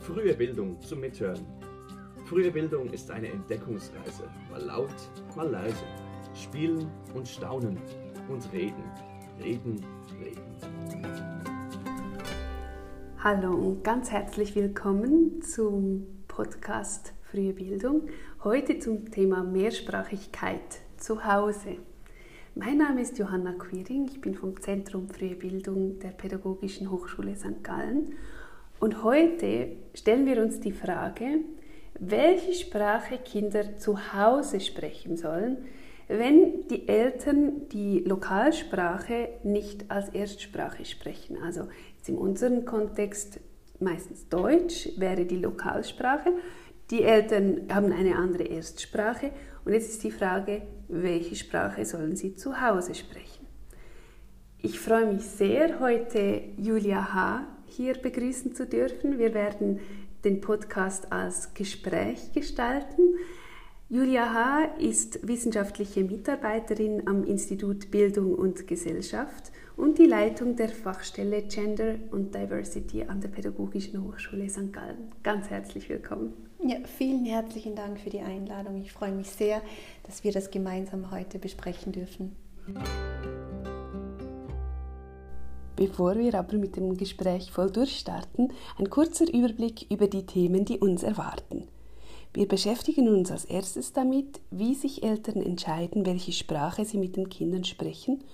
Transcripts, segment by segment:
Frühe Bildung zum Mithören. Frühe Bildung ist eine Entdeckungsreise. Mal laut, mal leise. Spielen und staunen und reden. Reden, reden. Hallo und ganz herzlich willkommen zum Podcast Frühe Bildung. Heute zum Thema Mehrsprachigkeit zu Hause. Mein Name ist Johanna Quiring, ich bin vom Zentrum Frühe Bildung der Pädagogischen Hochschule St. Gallen und heute stellen wir uns die Frage, welche Sprache Kinder zu Hause sprechen sollen, wenn die Eltern die Lokalsprache nicht als Erstsprache sprechen. Also in unserem Kontext meistens Deutsch wäre die Lokalsprache. Die Eltern haben eine andere Erstsprache und jetzt ist die Frage, welche Sprache sollen sie zu Hause sprechen? Ich freue mich sehr, heute Julia H. hier begrüßen zu dürfen. Wir werden den Podcast als Gespräch gestalten. Julia H. ist wissenschaftliche Mitarbeiterin am Institut Bildung und Gesellschaft und die Leitung der Fachstelle Gender und Diversity an der Pädagogischen Hochschule St. Gallen. Ganz herzlich willkommen. Ja, vielen herzlichen Dank für die Einladung. Ich freue mich sehr, dass wir das gemeinsam heute besprechen dürfen. Bevor wir aber mit dem Gespräch voll durchstarten, ein kurzer Überblick über die Themen, die uns erwarten. Wir beschäftigen uns als erstes damit, wie sich Eltern entscheiden, welche Sprache sie mit den Kindern sprechen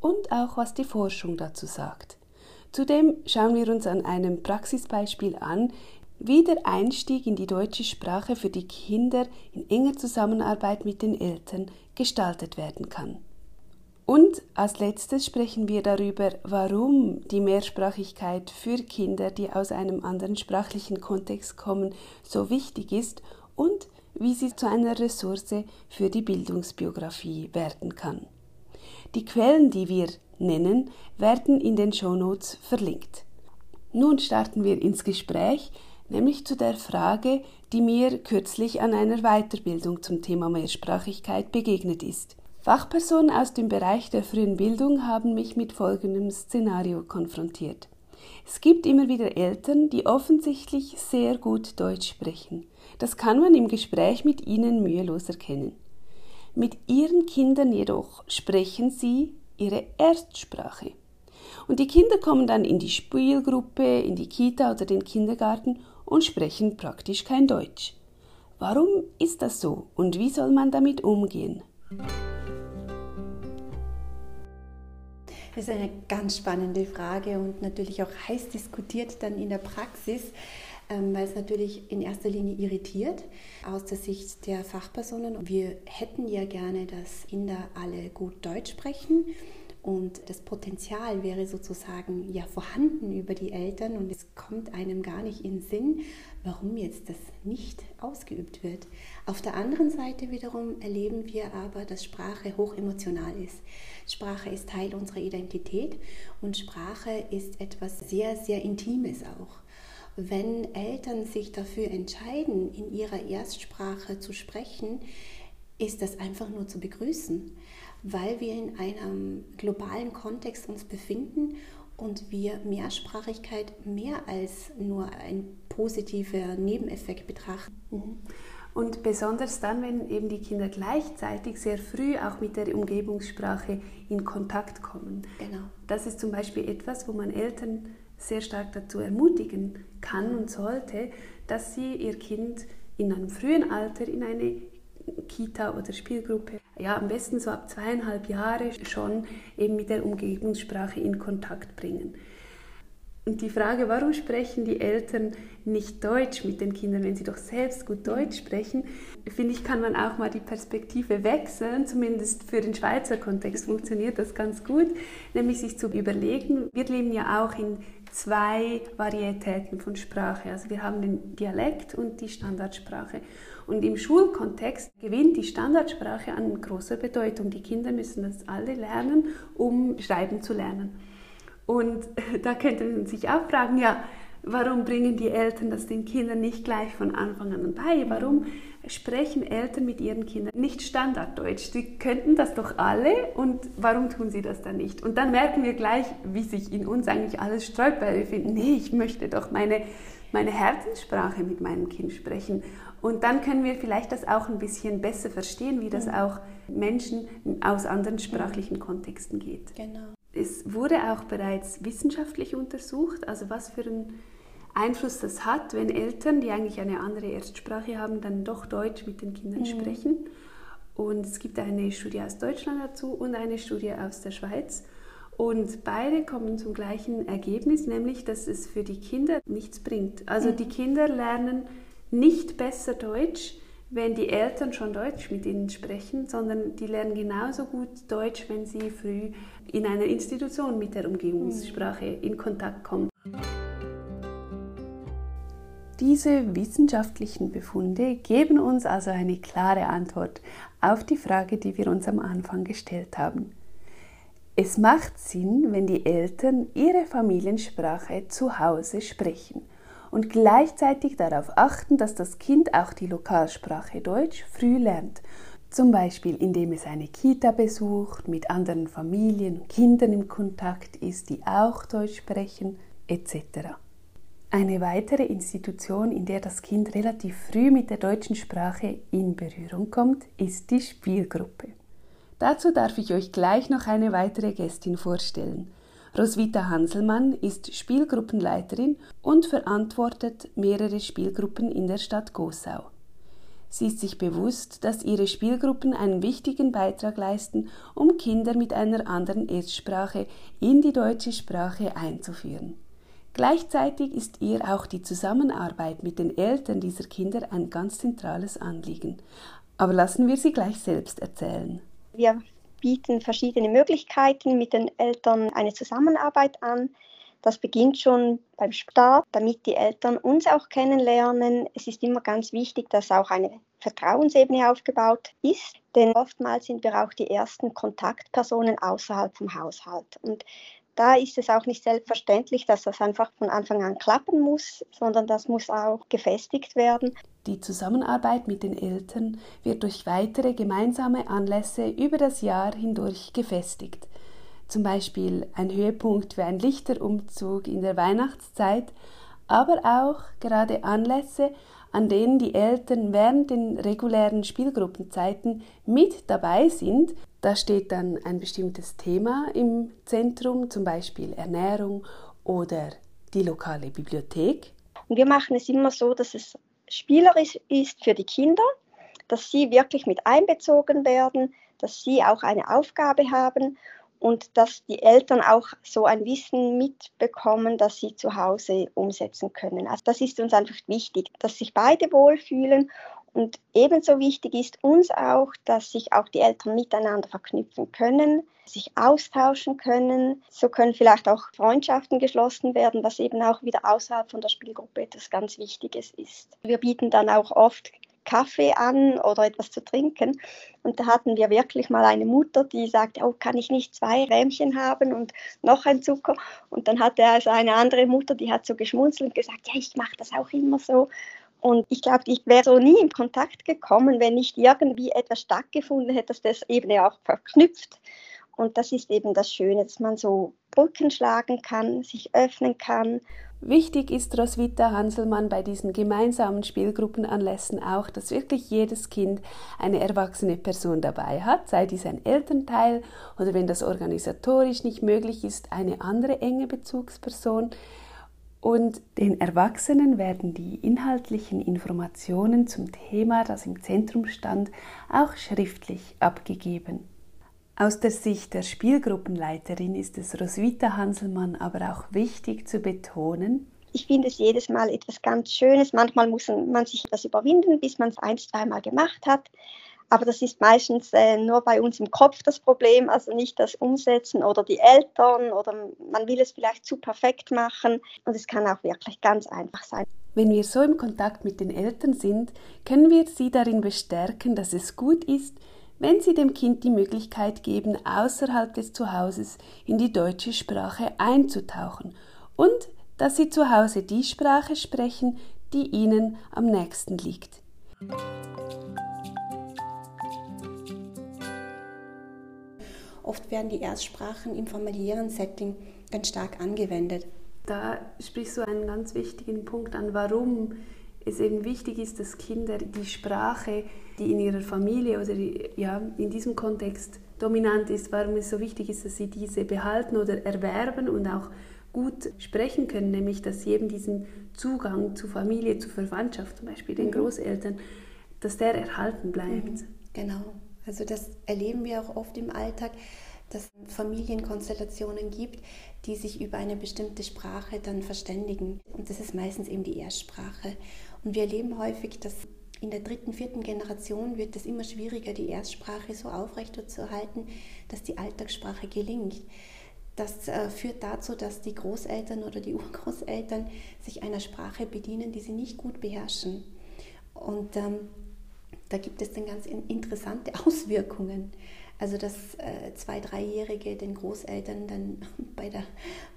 und auch was die Forschung dazu sagt. Zudem schauen wir uns an einem Praxisbeispiel an, wie der Einstieg in die deutsche Sprache für die Kinder in enger Zusammenarbeit mit den Eltern gestaltet werden kann. Und als letztes sprechen wir darüber, warum die Mehrsprachigkeit für Kinder, die aus einem anderen sprachlichen Kontext kommen, so wichtig ist und wie sie zu einer Ressource für die Bildungsbiografie werden kann. Die Quellen, die wir nennen, werden in den Shownotes verlinkt. Nun starten wir ins Gespräch, nämlich zu der Frage, die mir kürzlich an einer Weiterbildung zum Thema Mehrsprachigkeit begegnet ist. Fachpersonen aus dem Bereich der frühen Bildung haben mich mit folgendem Szenario konfrontiert. Es gibt immer wieder Eltern, die offensichtlich sehr gut Deutsch sprechen. Das kann man im Gespräch mit ihnen mühelos erkennen. Mit ihren Kindern jedoch sprechen sie ihre Erstsprache. Und die Kinder kommen dann in die Spielgruppe, in die Kita oder den Kindergarten und sprechen praktisch kein Deutsch. Warum ist das so und wie soll man damit umgehen? Das ist eine ganz spannende Frage und natürlich auch heiß diskutiert dann in der Praxis, ähm, weil es natürlich in erster Linie irritiert aus der Sicht der Fachpersonen. Wir hätten ja gerne, dass Inder alle gut Deutsch sprechen und das Potenzial wäre sozusagen ja vorhanden über die Eltern und es kommt einem gar nicht in Sinn, warum jetzt das nicht ausgeübt wird. Auf der anderen Seite wiederum erleben wir aber, dass Sprache hochemotional ist. Sprache ist Teil unserer Identität und Sprache ist etwas sehr, sehr Intimes auch. Wenn Eltern sich dafür entscheiden, in ihrer Erstsprache zu sprechen, ist das einfach nur zu begrüßen weil wir in einem globalen Kontext uns befinden und wir Mehrsprachigkeit mehr als nur ein positiver Nebeneffekt betrachten. Mhm. Und besonders dann, wenn eben die Kinder gleichzeitig sehr früh auch mit der Umgebungssprache in Kontakt kommen. Genau. Das ist zum Beispiel etwas, wo man Eltern sehr stark dazu ermutigen kann und sollte, dass sie ihr Kind in einem frühen Alter in eine Kita oder Spielgruppe, ja am besten so ab zweieinhalb Jahre schon eben mit der Umgebungssprache in Kontakt bringen. Und die Frage, warum sprechen die Eltern nicht Deutsch mit den Kindern, wenn sie doch selbst gut Deutsch sprechen, finde ich, kann man auch mal die Perspektive wechseln. Zumindest für den Schweizer Kontext funktioniert das ganz gut, nämlich sich zu überlegen, wir leben ja auch in zwei Varietäten von Sprache. Also wir haben den Dialekt und die Standardsprache. Und im Schulkontext gewinnt die Standardsprache an großer Bedeutung. Die Kinder müssen das alle lernen, um schreiben zu lernen. Und da könnte man sich auch fragen, ja, Warum bringen die Eltern das den Kindern nicht gleich von Anfang an bei? Warum sprechen Eltern mit ihren Kindern nicht Standarddeutsch? Die könnten das doch alle und warum tun sie das dann nicht? Und dann merken wir gleich, wie sich in uns eigentlich alles sträubt, weil wir finden, nee, ich möchte doch meine, meine Herzenssprache mit meinem Kind sprechen. Und dann können wir vielleicht das auch ein bisschen besser verstehen, wie das auch Menschen aus anderen sprachlichen Kontexten geht. Genau. Es wurde auch bereits wissenschaftlich untersucht, also was für ein Einfluss das hat, wenn Eltern, die eigentlich eine andere Erstsprache haben, dann doch Deutsch mit den Kindern mhm. sprechen. Und es gibt eine Studie aus Deutschland dazu und eine Studie aus der Schweiz. Und beide kommen zum gleichen Ergebnis, nämlich dass es für die Kinder nichts bringt. Also mhm. die Kinder lernen nicht besser Deutsch, wenn die Eltern schon Deutsch mit ihnen sprechen, sondern die lernen genauso gut Deutsch, wenn sie früh in einer Institution mit der Umgebungssprache mhm. in Kontakt kommen. Diese wissenschaftlichen Befunde geben uns also eine klare Antwort auf die Frage, die wir uns am Anfang gestellt haben. Es macht Sinn, wenn die Eltern ihre Familiensprache zu Hause sprechen und gleichzeitig darauf achten, dass das Kind auch die Lokalsprache Deutsch früh lernt, zum Beispiel indem es eine Kita besucht, mit anderen Familien Kindern im Kontakt ist, die auch Deutsch sprechen, etc. Eine weitere Institution, in der das Kind relativ früh mit der deutschen Sprache in Berührung kommt, ist die Spielgruppe. Dazu darf ich euch gleich noch eine weitere Gästin vorstellen. Roswitha Hanselmann ist Spielgruppenleiterin und verantwortet mehrere Spielgruppen in der Stadt Gosau. Sie ist sich bewusst, dass ihre Spielgruppen einen wichtigen Beitrag leisten, um Kinder mit einer anderen Erstsprache in die deutsche Sprache einzuführen. Gleichzeitig ist ihr auch die Zusammenarbeit mit den Eltern dieser Kinder ein ganz zentrales Anliegen. Aber lassen wir sie gleich selbst erzählen. Wir bieten verschiedene Möglichkeiten mit den Eltern eine Zusammenarbeit an. Das beginnt schon beim Start, damit die Eltern uns auch kennenlernen. Es ist immer ganz wichtig, dass auch eine Vertrauensebene aufgebaut ist, denn oftmals sind wir auch die ersten Kontaktpersonen außerhalb vom Haushalt. Und da ist es auch nicht selbstverständlich, dass das einfach von Anfang an klappen muss, sondern das muss auch gefestigt werden. Die Zusammenarbeit mit den Eltern wird durch weitere gemeinsame Anlässe über das Jahr hindurch gefestigt. Zum Beispiel ein Höhepunkt wie ein Lichterumzug in der Weihnachtszeit, aber auch gerade Anlässe, an denen die Eltern während den regulären Spielgruppenzeiten mit dabei sind da steht dann ein bestimmtes Thema im Zentrum, zum Beispiel Ernährung oder die lokale Bibliothek. Und wir machen es immer so, dass es spielerisch ist für die Kinder, dass sie wirklich mit einbezogen werden, dass sie auch eine Aufgabe haben und dass die Eltern auch so ein Wissen mitbekommen, das sie zu Hause umsetzen können. Also das ist uns einfach wichtig, dass sich beide wohlfühlen und ebenso wichtig ist uns auch, dass sich auch die Eltern miteinander verknüpfen können, sich austauschen können. So können vielleicht auch Freundschaften geschlossen werden, was eben auch wieder außerhalb von der Spielgruppe etwas ganz Wichtiges ist. Wir bieten dann auch oft Kaffee an oder etwas zu trinken. Und da hatten wir wirklich mal eine Mutter, die sagte, oh, kann ich nicht zwei Rähmchen haben und noch ein Zucker? Und dann hatte also eine andere Mutter, die hat so geschmunzelt und gesagt, ja, ich mache das auch immer so. Und ich glaube, ich wäre so nie in Kontakt gekommen, wenn nicht irgendwie etwas stattgefunden hätte, das das eben auch verknüpft. Und das ist eben das Schöne, dass man so Brücken schlagen kann, sich öffnen kann. Wichtig ist Roswitha Hanselmann bei diesen gemeinsamen Spielgruppenanlässen auch, dass wirklich jedes Kind eine erwachsene Person dabei hat, sei dies ein Elternteil oder wenn das organisatorisch nicht möglich ist, eine andere enge Bezugsperson. Und den Erwachsenen werden die inhaltlichen Informationen zum Thema, das im Zentrum stand, auch schriftlich abgegeben. Aus der Sicht der Spielgruppenleiterin ist es Roswitha Hanselmann aber auch wichtig zu betonen, ich finde es jedes Mal etwas ganz Schönes. Manchmal muss man sich etwas überwinden, bis man es ein, zweimal gemacht hat. Aber das ist meistens äh, nur bei uns im Kopf das Problem, also nicht das Umsetzen oder die Eltern oder man will es vielleicht zu perfekt machen und es kann auch wirklich ganz einfach sein. Wenn wir so im Kontakt mit den Eltern sind, können wir sie darin bestärken, dass es gut ist, wenn sie dem Kind die Möglichkeit geben, außerhalb des Zuhauses in die deutsche Sprache einzutauchen und dass sie zu Hause die Sprache sprechen, die ihnen am nächsten liegt. Oft werden die Erstsprachen im familiären Setting ganz stark angewendet. Da sprichst du einen ganz wichtigen Punkt an, warum es eben wichtig ist, dass Kinder die Sprache, die in ihrer Familie oder ja, in diesem Kontext dominant ist, warum es so wichtig ist, dass sie diese behalten oder erwerben und auch gut sprechen können, nämlich dass sie eben diesen Zugang zu Familie, zu Verwandtschaft, zum Beispiel den mhm. Großeltern, dass der erhalten bleibt. Mhm. Genau. Also das erleben wir auch oft im Alltag, dass es Familienkonstellationen gibt, die sich über eine bestimmte Sprache dann verständigen. Und das ist meistens eben die Erstsprache. Und wir erleben häufig, dass in der dritten, vierten Generation wird es immer schwieriger, die Erstsprache so aufrechtzuerhalten, dass die Alltagssprache gelingt. Das äh, führt dazu, dass die Großeltern oder die Urgroßeltern sich einer Sprache bedienen, die sie nicht gut beherrschen. Und ähm, da gibt es dann ganz interessante Auswirkungen. Also dass äh, zwei, dreijährige den Großeltern dann bei der,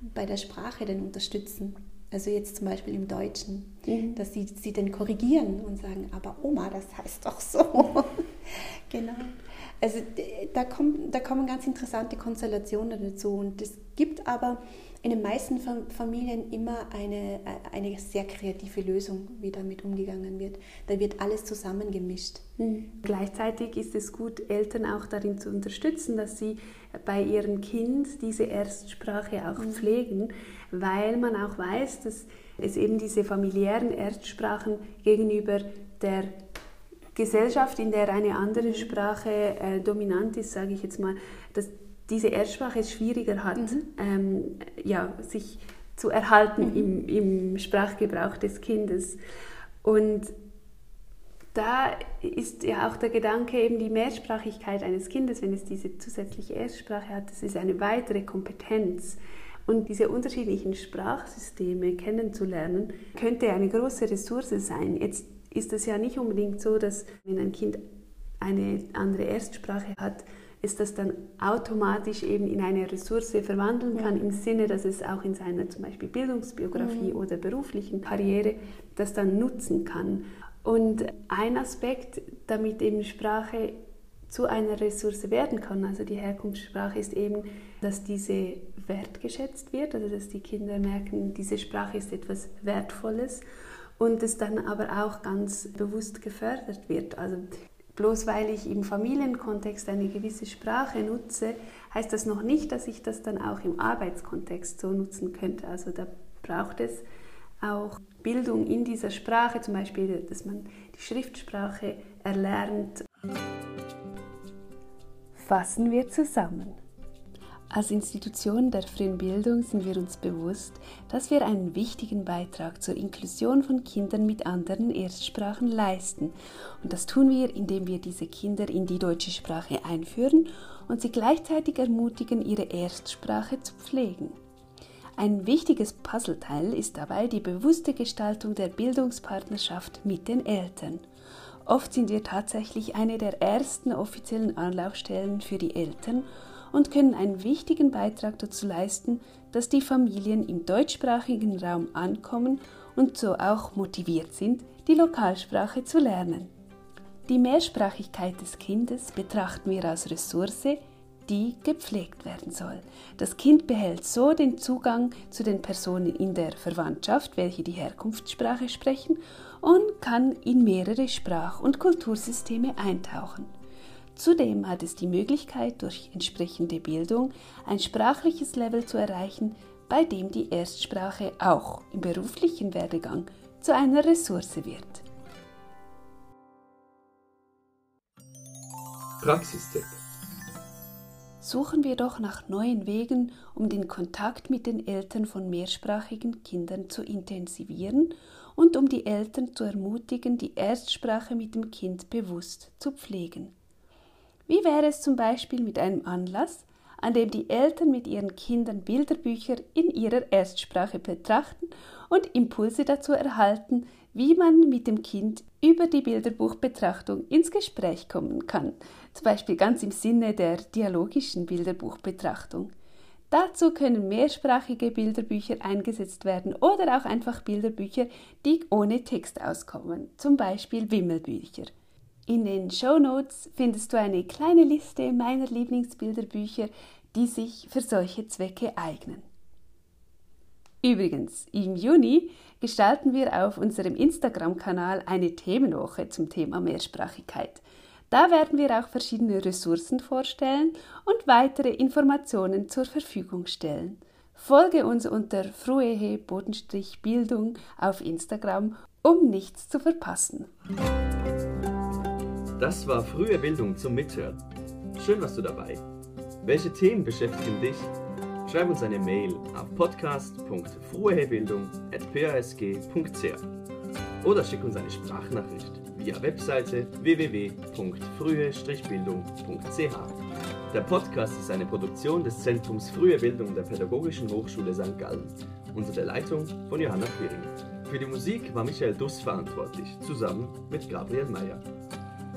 bei der Sprache dann unterstützen. Also jetzt zum Beispiel im Deutschen, mhm. dass sie sie dann korrigieren und sagen, aber Oma, das heißt doch so. genau. Also da, kommt, da kommen ganz interessante Konstellationen dazu. Und es gibt aber in den meisten Familien immer eine, äh, eine sehr kreative Lösung, wie damit umgegangen wird. Da wird alles zusammengemischt. Mhm. Gleichzeitig ist es gut, Eltern auch darin zu unterstützen, dass sie bei ihrem Kind diese Erstsprache auch mhm. pflegen, weil man auch weiß, dass es eben diese familiären Erstsprachen gegenüber der Gesellschaft, in der eine andere Sprache äh, dominant ist, sage ich jetzt mal, dass diese Erstsprache es schwieriger hat, mhm. ähm, ja, sich zu erhalten mhm. im, im Sprachgebrauch des Kindes. Und da ist ja auch der Gedanke eben die Mehrsprachigkeit eines Kindes, wenn es diese zusätzliche Erstsprache hat, das ist eine weitere Kompetenz. Und diese unterschiedlichen Sprachsysteme kennenzulernen, könnte eine große Ressource sein. Jetzt ist es ja nicht unbedingt so, dass wenn ein Kind eine andere Erstsprache hat, ist das dann automatisch eben in eine Ressource verwandeln kann, ja. im Sinne, dass es auch in seiner zum Beispiel Bildungsbiografie mhm. oder beruflichen Karriere das dann nutzen kann. Und ein Aspekt, damit eben Sprache zu einer Ressource werden kann, also die Herkunftssprache, ist eben, dass diese wertgeschätzt wird, also dass die Kinder merken, diese Sprache ist etwas Wertvolles und es dann aber auch ganz bewusst gefördert wird. Also bloß weil ich im Familienkontext eine gewisse Sprache nutze, heißt das noch nicht, dass ich das dann auch im Arbeitskontext so nutzen könnte. Also da braucht es auch Bildung in dieser Sprache, zum Beispiel, dass man die Schriftsprache erlernt. Fassen wir zusammen. Als Institution der frühen Bildung sind wir uns bewusst, dass wir einen wichtigen Beitrag zur Inklusion von Kindern mit anderen Erstsprachen leisten. Und das tun wir, indem wir diese Kinder in die deutsche Sprache einführen und sie gleichzeitig ermutigen, ihre Erstsprache zu pflegen. Ein wichtiges Puzzleteil ist dabei die bewusste Gestaltung der Bildungspartnerschaft mit den Eltern. Oft sind wir tatsächlich eine der ersten offiziellen Anlaufstellen für die Eltern und können einen wichtigen Beitrag dazu leisten, dass die Familien im deutschsprachigen Raum ankommen und so auch motiviert sind, die Lokalsprache zu lernen. Die Mehrsprachigkeit des Kindes betrachten wir als Ressource, die gepflegt werden soll. Das Kind behält so den Zugang zu den Personen in der Verwandtschaft, welche die Herkunftssprache sprechen, und kann in mehrere Sprach- und Kultursysteme eintauchen. Zudem hat es die Möglichkeit, durch entsprechende Bildung ein sprachliches Level zu erreichen, bei dem die Erstsprache auch im beruflichen Werdegang zu einer Ressource wird. Praxistipp suchen wir doch nach neuen Wegen, um den Kontakt mit den Eltern von mehrsprachigen Kindern zu intensivieren und um die Eltern zu ermutigen, die Erstsprache mit dem Kind bewusst zu pflegen. Wie wäre es zum Beispiel mit einem Anlass, an dem die Eltern mit ihren Kindern Bilderbücher in ihrer Erstsprache betrachten und Impulse dazu erhalten, wie man mit dem Kind über die Bilderbuchbetrachtung ins Gespräch kommen kann, zum Beispiel ganz im Sinne der dialogischen Bilderbuchbetrachtung. Dazu können mehrsprachige Bilderbücher eingesetzt werden oder auch einfach Bilderbücher, die ohne Text auskommen, zum Beispiel Wimmelbücher. In den Show Notes findest du eine kleine Liste meiner Lieblingsbilderbücher, die sich für solche Zwecke eignen. Übrigens, im Juni gestalten wir auf unserem Instagram-Kanal eine Themenwoche zum Thema Mehrsprachigkeit. Da werden wir auch verschiedene Ressourcen vorstellen und weitere Informationen zur Verfügung stellen. Folge uns unter fruehe Bildung auf Instagram, um nichts zu verpassen. Das war frühe Bildung zum Mithören. Schön warst du dabei. Welche Themen beschäftigen dich? Schreib uns eine Mail auf podcast.fruehebildung.pasg.ch oder schick uns eine Sprachnachricht via Webseite www.frühe-bildung.ch. Der Podcast ist eine Produktion des Zentrums Frühe Bildung der Pädagogischen Hochschule St. Gallen unter der Leitung von Johanna Quiring. Für die Musik war Michael Duss verantwortlich, zusammen mit Gabriel Meyer.